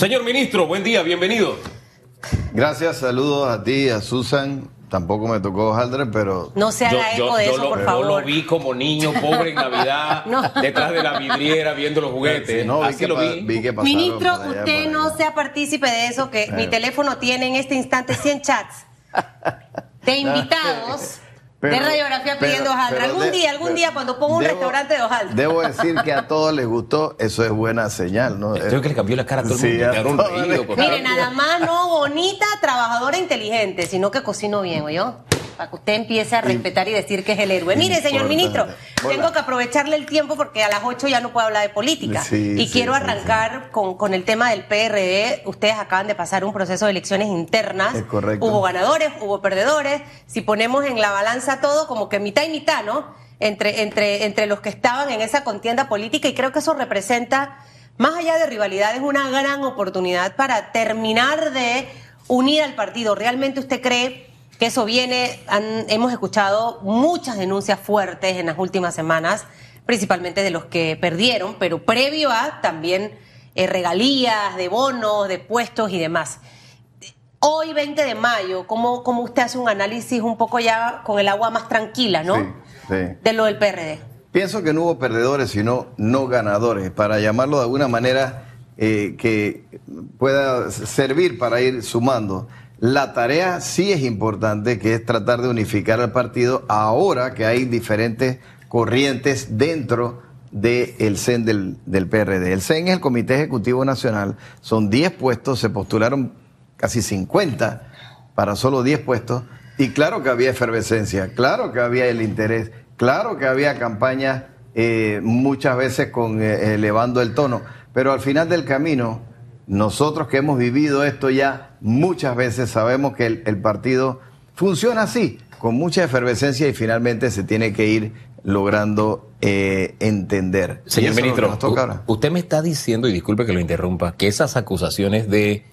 Señor ministro, buen día, bienvenido. Gracias, saludos a ti, a Susan. Tampoco me tocó Haldre, pero. No se haga eco de eso, lo, por favor. Yo lo vi como niño pobre en Navidad, detrás de la vidriera viendo los juguetes. no, Así lo vi. Ministro, usted no sea partícipe de eso, que mi teléfono tiene en este instante 100 chats de invitados de radiografía pidiendo hojaldra. Algún día, algún día cuando pongo un restaurante de hojaldra. Debo decir que a todos les gustó, eso es buena señal, ¿no? Creo que le cambió la cara a todo el mundo. Mire, nada más no bonita, trabajadora, inteligente, sino que cocino bien, ¿oyó? Para que usted empiece a respetar y decir que es el héroe. Mire, señor ministro, tengo que aprovecharle el tiempo porque a las 8 ya no puedo hablar de política. y quiero arrancar Con, con, el tema del PRD. Ustedes acaban de pasar un proceso de elecciones internas. Es correcto. Hubo ganadores, hubo perdedores. Si ponemos en la balanza todo, como que mitad y mitad, ¿no? Entre, entre, entre los que estaban en esa contienda política y creo que eso representa, más allá de rivalidades, una gran oportunidad para terminar de unir al partido. ¿Realmente usted cree que eso viene, hemos escuchado muchas denuncias fuertes en las últimas semanas, principalmente de los que perdieron, pero previo a también eh, regalías, de bonos, de puestos y demás. Hoy, 20 de mayo, ¿cómo, ¿cómo, usted hace un análisis un poco ya con el agua más tranquila, ¿no? Sí, De lo del PRD. Pienso que no hubo perdedores, sino no ganadores, para llamarlo de alguna manera eh, que pueda servir para ir sumando. La tarea sí es importante, que es tratar de unificar al partido ahora que hay diferentes corrientes dentro del CEN del, del, PRD. El CEN es el Comité Ejecutivo Nacional, son 10 puestos, se postularon casi 50 para solo 10 puestos, y claro que había efervescencia, claro que había el interés, claro que había campañas eh, muchas veces con eh, elevando el tono, pero al final del camino nosotros que hemos vivido esto ya muchas veces sabemos que el, partido funciona así, con mucha efervescencia y finalmente se tiene que ir logrando eh, entender. Señor ministro, usted me está diciendo, y disculpe que lo interrumpa, que esas acusaciones de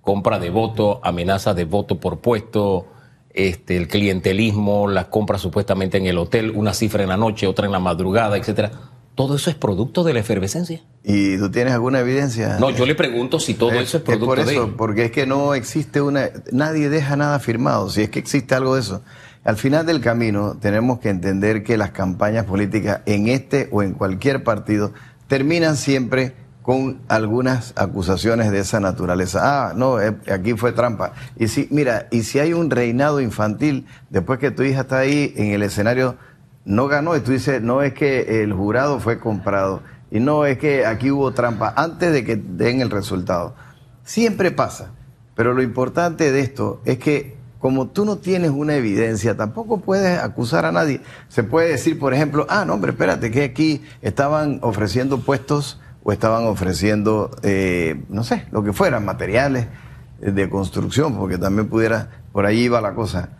compra de voto, amenaza de voto por puesto, este, el clientelismo, las compras supuestamente en el hotel, una cifra en la noche, otra en la madrugada, etcétera, ¿Todo eso es producto de la efervescencia? ¿Y tú tienes alguna evidencia? No, yo le pregunto si todo eso es producto por eso, Porque es que no existe una... Nadie deja nada firmado, si es que existe algo de eso. Al final del camino tenemos que entender que las campañas políticas en este o en cualquier partido terminan siempre con algunas acusaciones de esa naturaleza. Ah, no, eh, aquí fue trampa. Y si, mira, y si hay un reinado infantil, después que tu hija está ahí en el escenario no ganó y tú dices, no es que el jurado fue comprado y no es que aquí hubo trampa antes de que den el resultado. Siempre pasa, pero lo importante de esto es que como tú no tienes una evidencia, tampoco puedes acusar a nadie. Se puede decir, por ejemplo, ah, no, hombre, espérate, que aquí estaban ofreciendo puestos o estaban ofreciendo, eh, no sé, lo que fueran, materiales de construcción, porque también pudiera, por ahí iba la cosa.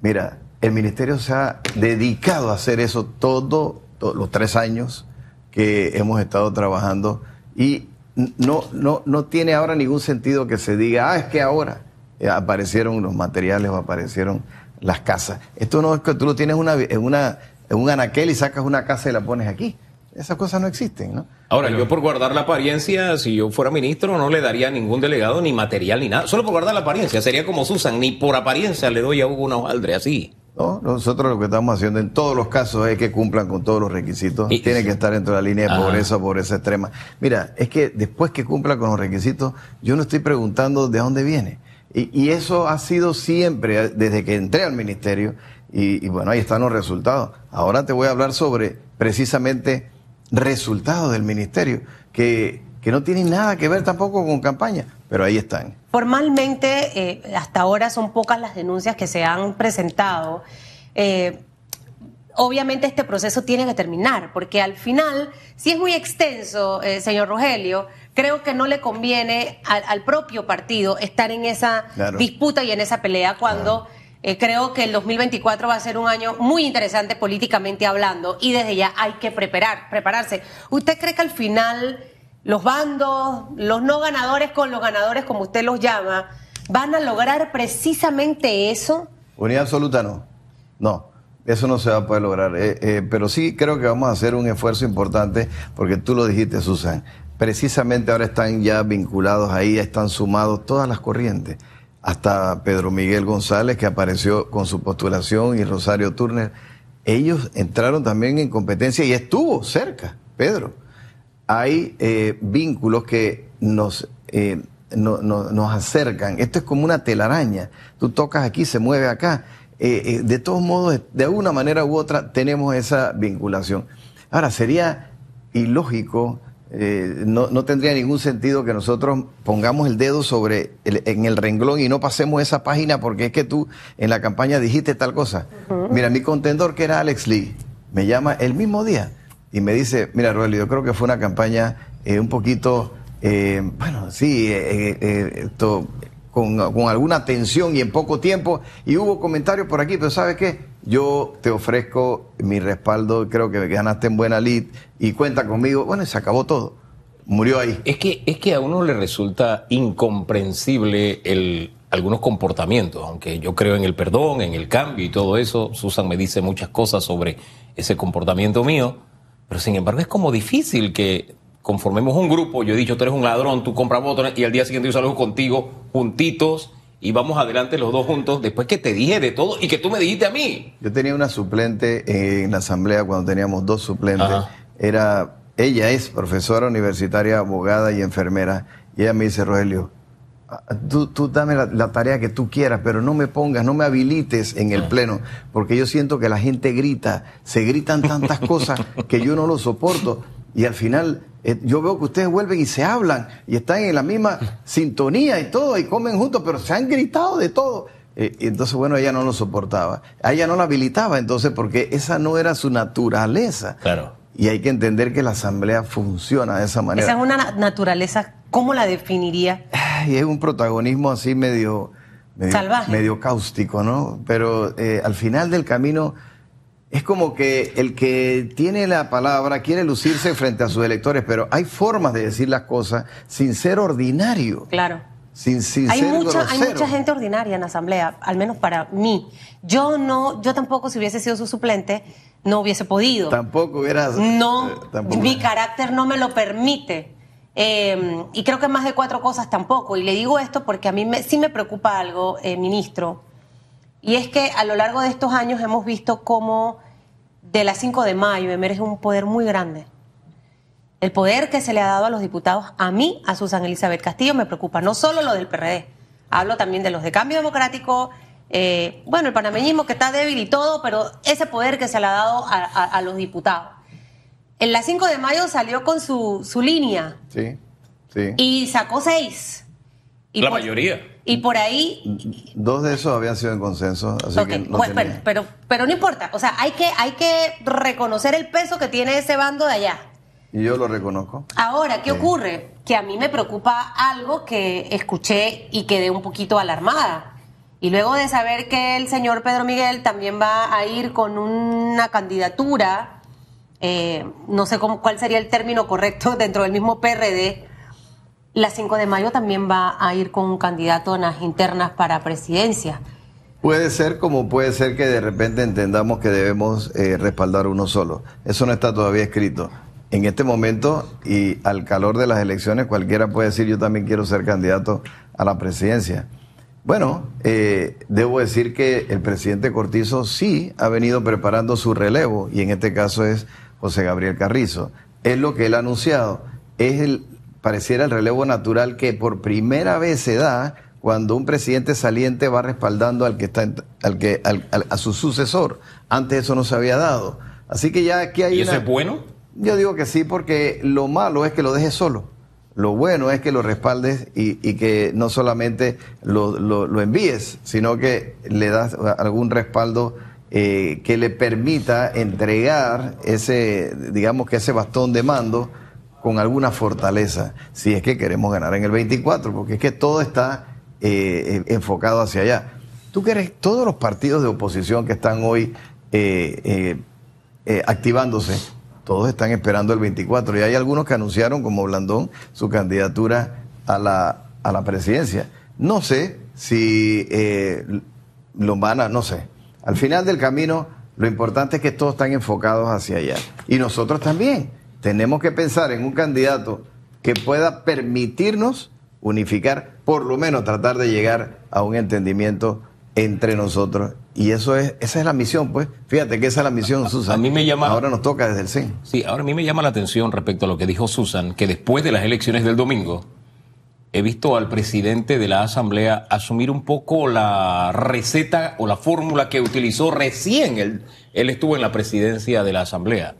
Mira, el ministerio se ha dedicado a hacer eso todos los tres años que hemos estado trabajando y no, no, no tiene ahora ningún sentido que se diga, ah, es que ahora aparecieron los materiales o aparecieron las casas. Esto no es que tú lo tienes una, en, una, en un anaquel y sacas una casa y la pones aquí. Esas cosas no existen, ¿no? Ahora, yo por guardar la apariencia, si yo fuera ministro, no le daría a ningún delegado ni material ni nada. Solo por guardar la apariencia. Sería como Susan, ni por apariencia le doy a Hugo una hojaldre así. No, nosotros lo que estamos haciendo en todos los casos es que cumplan con todos los requisitos. Tiene que estar dentro de la línea de pobreza o pobreza extrema. Mira, es que después que cumplan con los requisitos, yo no estoy preguntando de dónde viene. Y, eso ha sido siempre, desde que entré al ministerio, y, y bueno, ahí están los resultados. Ahora te voy a hablar sobre precisamente resultados del ministerio, que, que no tienen nada que ver tampoco con campaña, pero ahí están. Formalmente, eh, hasta ahora son pocas las denuncias que se han presentado. Eh, obviamente este proceso tiene que terminar, porque al final, si es muy extenso, eh, señor Rogelio, creo que no le conviene al, propio partido estar en esa disputa y en esa pelea cuando... creo que el 2024 va a ser un año muy interesante políticamente hablando y desde ya hay que preparar, prepararse. ¿Usted cree que al final los bandos, los no ganadores con los ganadores, como usted los llama, van a lograr precisamente eso? Unidad absoluta no. No, eso no se va a poder lograr. Eh, eh, pero sí creo que vamos a hacer un esfuerzo importante, porque tú lo dijiste, Susan. precisamente ahora están ya vinculados ahí, están sumados todas las corrientes, hasta Pedro Miguel González que apareció con su postulación y Rosario Turner. Ellos entraron también en competencia y estuvo cerca, Pedro. Hay eh, vínculos que nos, eh, nos acercan. Esto es como una telaraña. Tú tocas aquí, se mueve acá. Eh, de todos modos, de alguna manera u otra, tenemos esa vinculación. Ahora, sería ilógico no, no, tendría ningún sentido que nosotros pongamos el dedo sobre en el renglón y no pasemos esa página porque es que tú en la campaña dijiste tal cosa. Mira, mi contendor que era Alex Lee me llama el mismo día y me dice, mira Roel, yo creo que fue una campaña eh, un poquito, eh, bueno, sí, esto, con, con alguna tensión y en poco tiempo y hubo comentarios por aquí, pero ¿sabes qué? yo te ofrezco mi respaldo, creo que ganaste en buena lid y cuenta conmigo. Bueno, se acabó todo. Murió ahí. Es que, es que a uno le resulta incomprensible algunos comportamientos, aunque yo creo en el perdón, en el cambio y todo eso. Susan me dice muchas cosas sobre ese comportamiento mío, pero sin embargo es como difícil que conformemos un grupo. Yo he dicho, tú eres un ladrón, tú compras botones y al día siguiente yo salgo contigo juntitos y vamos adelante los dos juntos después que te dije de todo y que tú me dijiste a mí. Yo tenía una suplente en la asamblea cuando teníamos dos suplentes. Era, ella es profesora universitaria, abogada y enfermera. Y ella me dice, Rogelio, tú, tú dame la, tarea que tú quieras, pero no me pongas, no me habilites en el pleno, porque yo siento que la gente grita, se gritan tantas cosas que yo no lo soporto. Y al final eh, yo veo que ustedes vuelven y se hablan y están en la misma sintonía y todo y comen juntos, pero se han gritado de todo. Eh, y entonces, bueno, ella no lo soportaba. A ella no la habilitaba entonces porque esa no era su naturaleza. Claro. Y hay que entender que la asamblea funciona de esa manera. Esa es una naturaleza, ¿cómo la definiría? Y es un protagonismo así medio... medio Salvaje. Medio cáustico, ¿no? Pero eh, al final del camino es como que el que tiene la palabra quiere lucirse frente a sus electores, pero hay formas de decir las cosas sin ser ordinario. Claro. Sin, sin hay ser mucha, hay mucha gente ordinaria en la asamblea, al menos para mí. Yo no, yo tampoco si hubiese sido su suplente no hubiese podido. Tampoco hubieras. No, eh, tampoco. mi carácter no me lo permite. Eh, y creo que más de cuatro cosas tampoco. Y le digo esto porque a mí me, sí me preocupa algo, eh, ministro. Y es que a lo largo de estos años hemos visto cómo de las 5 de mayo emerge un poder muy grande. El poder que se le ha dado a los diputados, a mí, a Susan Elizabeth Castillo, me preocupa. No solo lo del PRD, hablo también de los de Cambio Democrático, eh, bueno, el panameñismo que está débil y todo, pero ese poder que se le ha dado a los diputados. En la 5 de mayo salió con su, su línea Sí, sí. y sacó seis. Y La por- mayoría. Y por ahí Dos de esos habían sido en consenso, así Ok, que no pues, pero, pero, pero no importa. O sea, hay que, hay que reconocer el peso que tiene ese bando de allá. Y yo lo reconozco. Ahora, ¿qué Sí. ocurre? Que a mí me preocupa algo que escuché y quedé un poquito alarmada. Y luego de saber que el señor Pedro Miguel también va a ir con una candidatura, eh, no sé cómo, cuál sería el término correcto dentro del mismo PRD, la 5 de mayo también va a ir con un candidato en las internas para presidencia. Puede ser como puede ser que de repente entendamos que debemos eh, respaldar uno solo. Eso no está todavía escrito. En este momento y al calor de las elecciones cualquiera puede decir yo también quiero ser candidato a la presidencia. Bueno, eh, debo decir que el presidente Cortizo sí ha venido preparando su relevo y en este caso es José Gabriel Carrizo. Es lo que él ha anunciado. Es el, pareciera el relevo natural que por primera vez se da cuando un presidente saliente va respaldando al que está en- al que al- al- a su sucesor. Antes eso no se había dado. Así que ya aquí hay ¿Y eso una- es bueno? yo digo que sí, porque lo malo es que lo dejes solo. Lo bueno es que lo respaldes y, y que no solamente lo, lo- lo envíes, sino que le das algún respaldo eh, que le permita entregar ese, digamos que ese bastón de mando con alguna fortaleza, si es que queremos ganar en el 24, porque es que todo está eh, eh, enfocado hacia allá. Tú eres todos los partidos de oposición que están hoy activándose, todos están esperando el 24 y hay algunos que anunciaron como Blandón su candidatura a la, a la presidencia. No sé si lo van a, no sé. Al final del camino, lo importante es que todos están enfocados hacia allá. Y nosotros también tenemos que pensar en un candidato que pueda permitirnos unificar, por lo menos tratar de llegar a un entendimiento entre nosotros. Y eso es, esa es la misión, pues. Fíjate que esa es la misión, Susan. A mí me llama. Ahora nos toca desde el CEN. Sí, ahora a mí me llama la atención respecto a lo que dijo Susan, que después de las elecciones del domingo, he visto al presidente de la Asamblea asumir un poco la receta o la fórmula que utilizó recién él, él estuvo en la presidencia de la Asamblea.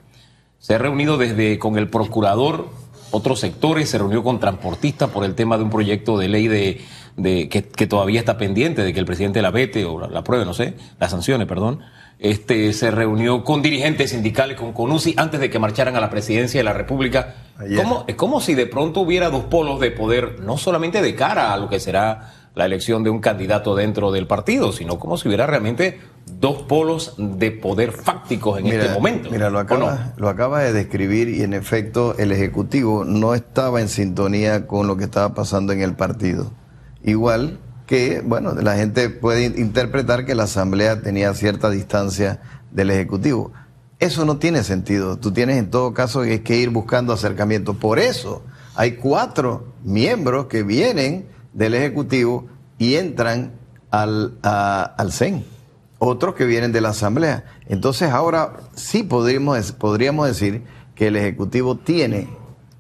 Se ha reunido desde con el procurador, otros sectores, se reunió con transportistas por el tema de un proyecto de ley de, de que, que, todavía está pendiente de que el presidente la vete o la, la pruebe, no sé, la sancione, perdón este, se reunió con dirigentes sindicales, con CONUSI, antes de que marcharan a la presidencia de la República. ¿Cómo, es como si de pronto hubiera dos polos de poder, no solamente de cara a lo que será la elección de un candidato dentro del partido, sino como si hubiera realmente dos polos de poder fácticos en mira, este momento. Mira, lo acaba, no? lo acaba de describir y en efecto el Ejecutivo no estaba en sintonía con lo que estaba pasando en el partido. Igual que, bueno, la gente puede interpretar que la Asamblea tenía cierta distancia del Ejecutivo. Eso no tiene sentido. Tú tienes en todo caso que, que ir buscando acercamiento. Por eso hay cuatro miembros que vienen del Ejecutivo y entran al, al CEN. Otros que vienen de la Asamblea. Entonces ahora sí podríamos, podríamos decir que el Ejecutivo tiene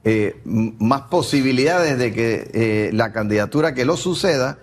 eh, más posibilidades de que eh, la candidatura que lo suceda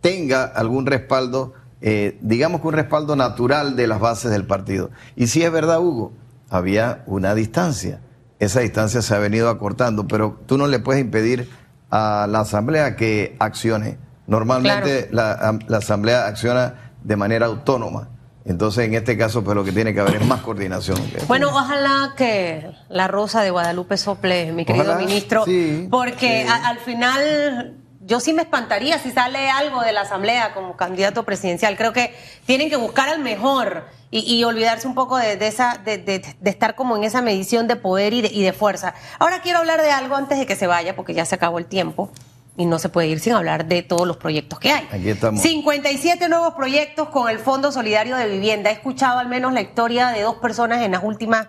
tenga algún respaldo, eh, digamos que un respaldo natural de las bases del partido. Y si es verdad, Hugo, había una distancia. Esa distancia se ha venido acortando, pero tú no le puedes impedir a la Asamblea que accione. Normalmente claro. la, la, Asamblea acciona de manera autónoma. Entonces, en este caso, pues lo que tiene que haber es más coordinación. Bueno, ojalá que la rosa de Guadalupe sople, mi querido ojalá, ministro, sí, porque sí. A, al final yo sí me espantaría si sale algo de la Asamblea como candidato presidencial. Creo que tienen que buscar al mejor y, y olvidarse un poco de, de esa, de, de, de, estar como en esa medición de poder y, y de, fuerza. Ahora quiero hablar de algo antes de que se vaya, porque ya se acabó el tiempo y no se puede ir sin hablar de todos los proyectos que hay. Aquí estamos. 57 nuevos proyectos con el Fondo Solidario de Vivienda. He escuchado al menos la historia de dos personas en las últimas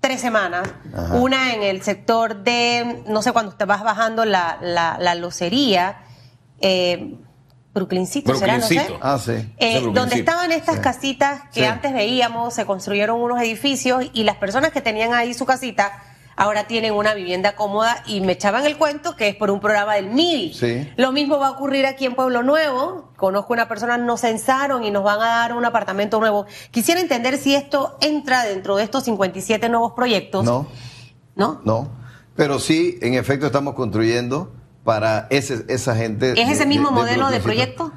tres semanas. Ajá. Una en el sector de, no sé, cuando te vas bajando la, la, la locería, eh, Brooklyncito, Brooklyncito. ¿será? No sé. Ah, sí. Eh, Sí, donde estaban estas Sí. casitas que Sí. antes veíamos, se construyeron unos edificios y las personas que tenían ahí su casita ahora tienen una vivienda cómoda y me echaban el cuento que es por un programa del MIDI. Sí. Lo mismo va a ocurrir aquí en Pueblo Nuevo. Conozco una persona, nos censaron y nos van a dar un apartamento nuevo. Quisiera entender si esto entra dentro de estos 57 nuevos proyectos. No, ¿No? no. Pero sí, en efecto, estamos construyendo para ese, esa gente. ¿Es ese de- mismo de- de modelo de Brooklyncito. proyecto?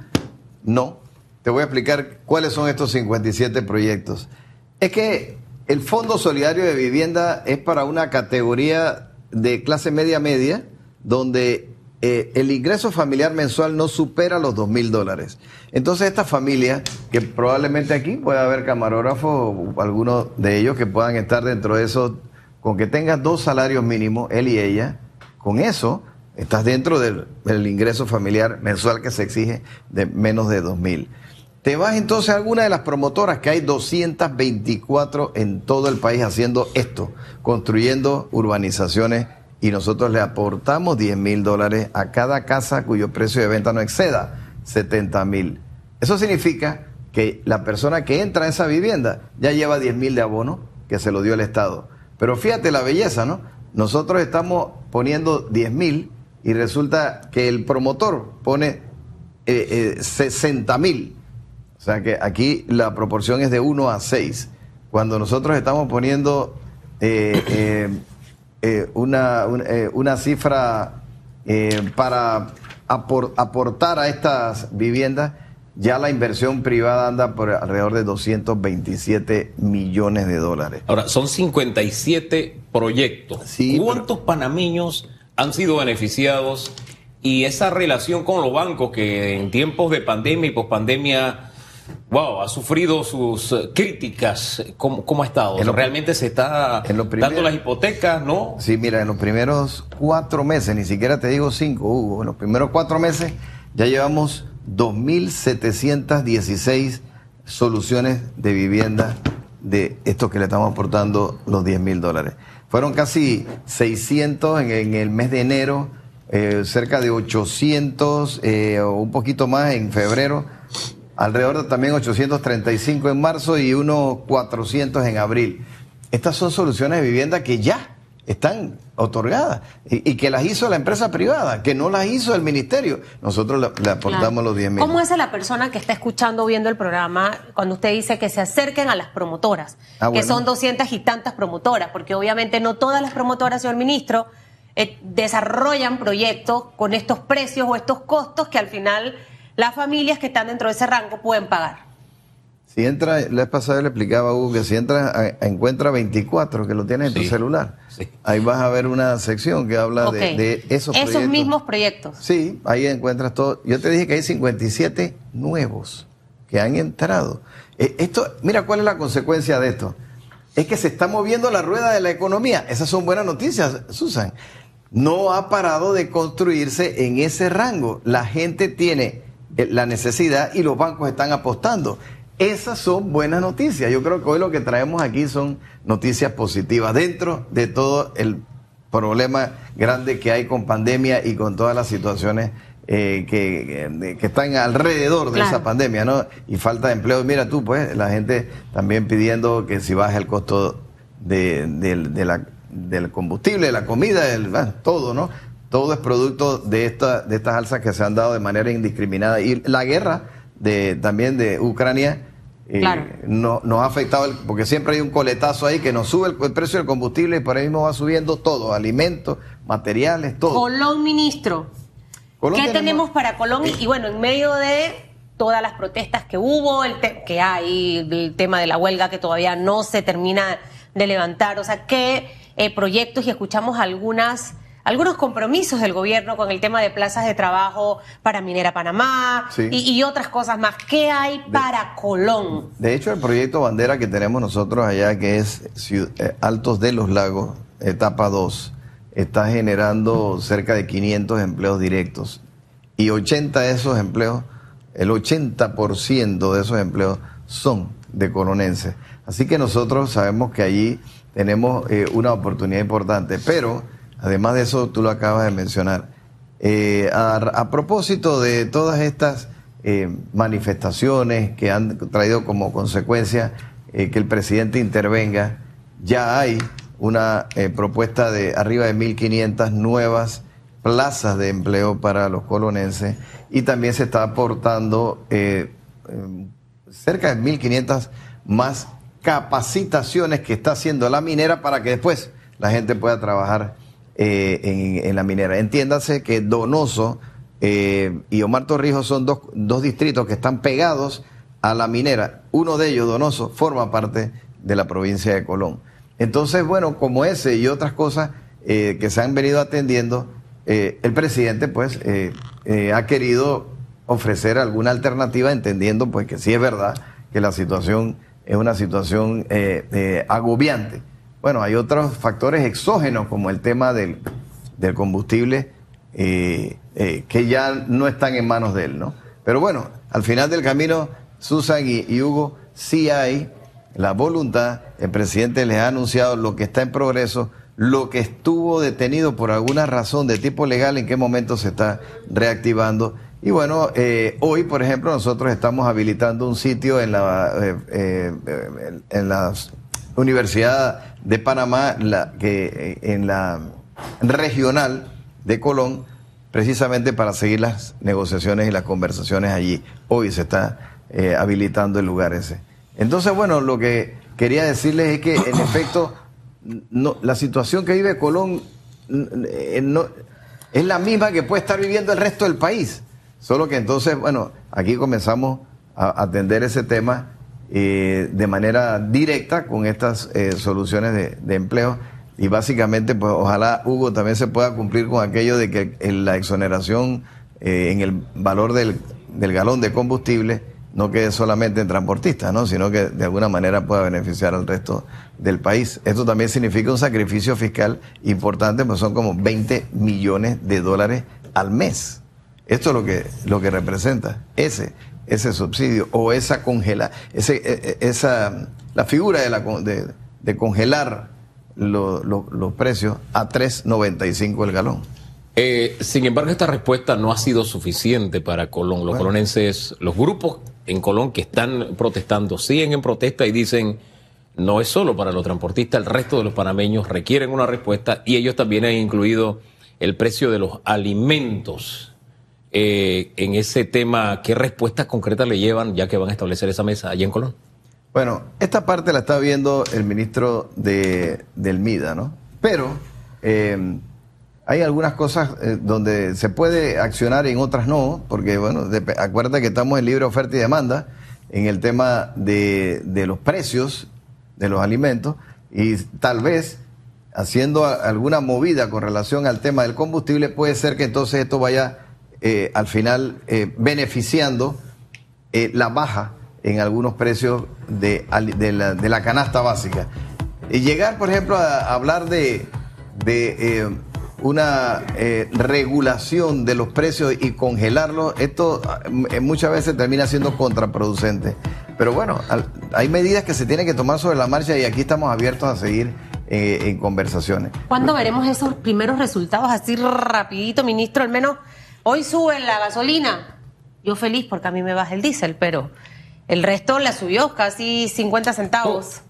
No. Te voy a explicar cuáles son estos 57 proyectos. Es que el Fondo Solidario de Vivienda es para una categoría de clase media media donde eh, el ingreso familiar mensual no supera los dos mil dólares. Entonces esta familia, que probablemente aquí pueda haber camarógrafos algunos de ellos que puedan estar dentro de eso, con que tengas dos salarios mínimos, él y ella, con eso estás dentro del, del ingreso familiar mensual que se exige de menos de dos mil. Te vas entonces a alguna de las promotoras, que hay 224 en todo el país haciendo esto, construyendo urbanizaciones y nosotros le aportamos 10 mil dólares a cada casa cuyo precio de venta no exceda 70 mil. Eso significa que la persona que entra a esa vivienda ya lleva 10 mil de abono que se lo dio el Estado. Pero fíjate la belleza, ¿no? Nosotros estamos poniendo 10 mil y resulta que el promotor pone eh, eh, 60 mil. O sea que aquí la proporción es de 1 a 6. Cuando nosotros estamos poniendo eh, eh, eh, una, un- una cifra para apor- aportar a estas viviendas, ya la inversión privada anda por alrededor de 227 millones de dólares. Ahora, son 57 proyectos. Sí, ¿Cuántos panameños han sido beneficiados? Y esa relación con los bancos que en tiempos de pandemia y pospandemia, wow, ha sufrido sus eh, críticas. ¿Cómo, cómo ha estado? En ¿Realmente se está en lo primero- dando las hipotecas, no? Sí, mira, en los primeros cuatro meses, ni siquiera te digo cinco, Hugo, en los primeros cuatro meses ya llevamos 2.716 soluciones de vivienda de estos que le estamos aportando los 10 mil dólares. Fueron casi 600 en, el mes de enero, eh, cerca de 800 eh, o un poquito más en febrero, alrededor de también 835 en marzo y unos 400 en abril. Estas son soluciones de vivienda que ya están otorgadas y, que las hizo la empresa privada, que no las hizo el ministerio. Nosotros le, aportamos los 10 mil. ¿Cómo es la persona que está escuchando o viendo el programa cuando usted dice que se acerquen a las promotoras? Ah, que son 200 y tantas promotoras, porque obviamente no todas las promotoras, señor ministro, eh, desarrollan proyectos con estos precios o estos costos que al final las familias que están dentro de ese rango pueden pagar. Si entra, la vez pasada le explicaba a Hugo que si entra, encuentra 24 que lo tiene en tu celular. Ahí vas a ver una sección que habla de, esos proyectos. Esos mismos proyectos. Sí, ahí encuentras todo. Yo te dije que hay 57 nuevos que han entrado. Eh, esto, mira cuál es la consecuencia de esto. Es que se está moviendo la rueda de la economía. Esas son buenas noticias, Susan. No ha parado de construirse en ese rango. La gente tiene la necesidad y los bancos están apostando. Esas son buenas noticias. Yo creo que hoy lo que traemos aquí son noticias positivas dentro de todo el problema grande que hay con pandemia y con todas las situaciones eh, que, que, están alrededor de esa pandemia, ¿no? Y falta de empleo. Mira tú, pues, la gente también pidiendo que si baja el costo de, la, del combustible, de la comida, del, todo, ¿no? Todo es producto de, esta, de estas alzas que se han dado de manera indiscriminada. Y la guerra de, también de Ucrania eh, no, nos ha afectado, porque siempre hay un coletazo ahí que nos sube el, precio del combustible y por ahí mismo va subiendo todo, alimentos, materiales, todo. Colón, ministro. ¿Qué tenemos... para Colón? Y, bueno, en medio de todas las protestas que hubo, el que hay, el tema de la huelga que todavía no se termina de levantar, o sea, ¿qué eh, proyectos? Y escuchamos algunas algunos compromisos del gobierno con el tema de plazas de trabajo para Minera Panamá y, otras cosas más. ¿Qué hay para Colón? De hecho, el proyecto bandera que tenemos nosotros allá, que es eh, Altos de los Lagos, etapa 2, está generando cerca de 500 empleos directos. Y 80 de esos empleos, el 80% de esos empleos son de colonenses. Así que nosotros sabemos que allí tenemos eh, una oportunidad importante, pero Además de eso, tú lo acabas de mencionar. Eh, a, propósito de todas estas eh, manifestaciones que han traído como consecuencia eh, que el presidente intervenga, ya hay una propuesta de arriba de 1.500 nuevas plazas de empleo para los colonenses y también se está aportando cerca de 1.500 más capacitaciones que está haciendo la minera para que después la gente pueda trabajar eh, en, la minera. Entiéndase que Donoso eh, y Omar Torrijos son dos, dos distritos que están pegados a la minera. Uno de ellos, Donoso, forma parte de la provincia de Colón. Entonces, bueno, como ese y otras cosas eh, que se han venido atendiendo, el presidente pues ha querido ofrecer alguna alternativa, entendiendo pues que sí es verdad que la situación es una situación agobiante. Bueno, hay otros factores exógenos como el tema del, combustible eh, eh, que ya no están en manos de él, ¿no? Pero bueno, al final del camino, Susan y, Hugo, sí hay la voluntad, el presidente les ha anunciado lo que está en progreso, lo que estuvo detenido por alguna razón de tipo legal, en qué momento se está reactivando. Y bueno, eh, hoy, por ejemplo, nosotros estamos habilitando un sitio en la, en las Universidad de Panamá, la, que eh, en la regional de Colón, precisamente para seguir las negociaciones y las conversaciones allí. Hoy se está eh, habilitando el lugar ese. Entonces, bueno, lo que quería decirles es que, en efecto, no, la situación que vive Colón eh, no, es la misma que puede estar viviendo el resto del país. Solo que entonces, bueno, aquí comenzamos a atender ese tema de manera directa con estas eh, soluciones de, empleo. Y básicamente, pues ojalá, Hugo, también se pueda cumplir con aquello de que la exoneración eh, en el valor del, del, galón de combustible no quede solamente en transportistas, ¿no? sino que de alguna manera pueda beneficiar al resto del país. Esto también significa un sacrificio fiscal importante, pues son como 20 millones de dólares al mes. Esto es lo que, lo que representa ese ese subsidio o esa congela, ese, e, e, esa, la figura de, la, de, congelar lo- lo- los precios a 3.95 el galón. Eh, sin embargo, esta respuesta no ha sido suficiente para Colón. Los colonenses, los grupos en Colón que están protestando, siguen en protesta y dicen, no es solo para los transportistas, el resto de los panameños requieren una respuesta y ellos también han incluido el precio de los alimentos. Eh, en ese tema, ¿qué respuestas concretas le llevan ya que van a establecer esa mesa allá en Colón? Bueno, esta parte la está viendo el ministro de, del MIDA, ¿no? Pero eh, hay algunas cosas eh, donde se puede accionar y en otras no, porque, bueno, dep- acuérdate que estamos en libre oferta y demanda en el tema de, de los precios de los alimentos y tal vez haciendo alguna movida con relación al tema del combustible, puede ser que entonces esto vaya eh, al final eh, beneficiando eh, la baja en algunos precios de, la, canasta básica. Y llegar, por ejemplo, a, hablar de, de una regulación de los precios y congelarlos, esto muchas veces termina siendo contraproducente. Pero bueno, hay medidas que se tienen que tomar sobre la marcha y aquí estamos abiertos a seguir en conversaciones. ¿Cuándo veremos esos primeros resultados así rapidito, ministro? Al menos hoy sube la gasolina. Yo feliz porque a mí me baja el diésel, pero el resto la subió casi 50 centavos.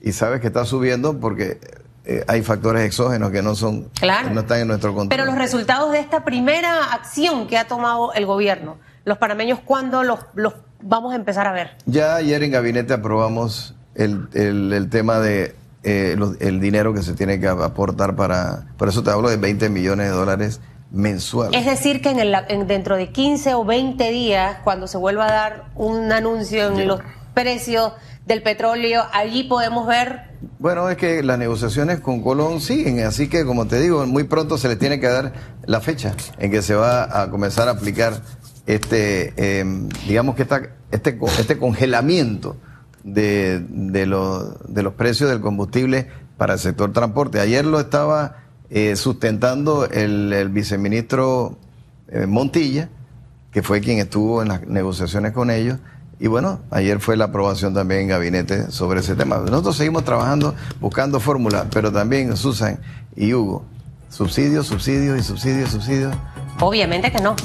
Y sabes que está subiendo porque eh, hay factores exógenos que no son Claro. que no están en nuestro control. Pero los resultados de esta primera acción que ha tomado el gobierno, los panameños, ¿cuándo los, los vamos a empezar a ver? Ya ayer en gabinete aprobamos el, el- el tema de eh, los- el dinero que se tiene que aportar para... Por eso te hablo de 20 millones de dólares mensuales. Es decir, que en el- en- dentro de 15 o 20 días, cuando se vuelva a dar un anuncio en los precios del petróleo, allí podemos ver Bueno, es que las negociaciones con Colón siguen, así que como te digo, muy pronto se le tiene que dar la fecha en que se va a comenzar a aplicar este, eh, digamos que esta, este, este congelamiento de, de, de los precios del combustible para el sector transporte. Ayer lo estaba eh, sustentando el, el viceministro eh, Montilla, que fue quien estuvo en las negociaciones con ellos. Y bueno, ayer fue la aprobación también en gabinete sobre ese tema. Nosotros seguimos trabajando, buscando fórmulas, pero también Susan y Hugo, subsidios, subsidios y subsidios, subsidios. Obviamente que no.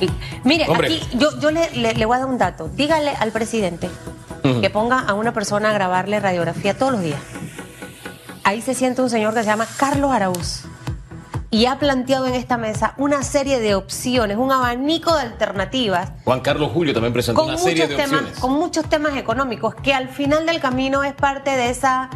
Y, mire, Hombre. aquí yo, yo le, le- le voy a dar un dato. Dígale al presidente que ponga a una persona a grabarle radiografía todos los días. Ahí se siente un señor que se llama Carlos Araúz y ha planteado en esta mesa una serie de opciones, un abanico de alternativas Juan Carlos Julio también presentó una serie muchos de temas, opciones. con muchos temas económicos que al final del camino es parte de esa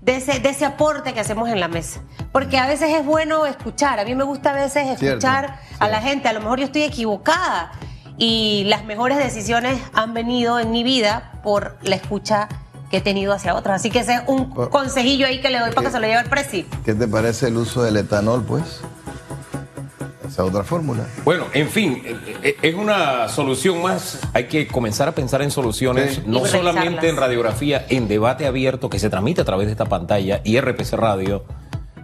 de ese, de ese aporte que hacemos en la mesa. Porque a veces es bueno escuchar. A mí me gusta a veces Cierto, escuchar a la gente. A lo mejor yo estoy equivocada. Y las mejores decisiones han venido en mi vida por la escucha que he tenido hacia otros. Así que ese es un Por- consejillo ahí que le doy para que se lo lleve el presi. ¿Qué te parece el uso del etanol, pues? Esa otra fórmula. Bueno, en fin, eh, eh, es una solución más. Hay que comenzar a pensar en soluciones, Sí. no solamente en radiografía, en debate abierto que se transmite a través de esta pantalla y RPC Radio.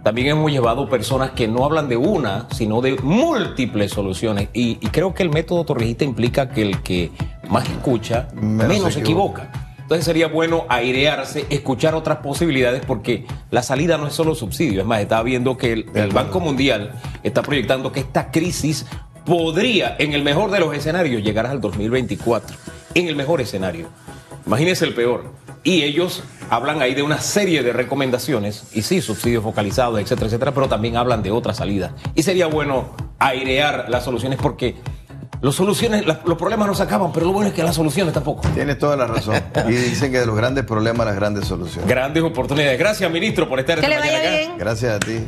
También hemos llevado personas que no hablan de una, sino de múltiples soluciones. Y, y creo que el método torrijista implica que el que más escucha, Menos menos, se se equivoca. equivoca. Entonces sería bueno airearse, escuchar otras posibilidades, porque la salida no es solo subsidio. Es más, estaba viendo que el. Banco Mundial está proyectando que esta crisis podría, en el mejor de los escenarios, llegar al 2024. En el mejor escenario. Imagínense el peor. Y ellos hablan ahí de una serie de recomendaciones, y sí, subsidios focalizados, etcétera, etcétera, pero también hablan de otras salidas. Y sería bueno airear las soluciones porque los, soluciones, los problemas no se acaban, pero lo bueno es que las soluciones tampoco. Tienes toda la razón. Y dicen que de los grandes problemas, las grandes soluciones. Grandes oportunidades. Gracias, ministro, por estar Que esta le mañana vaya acá. bien. Gracias a ti.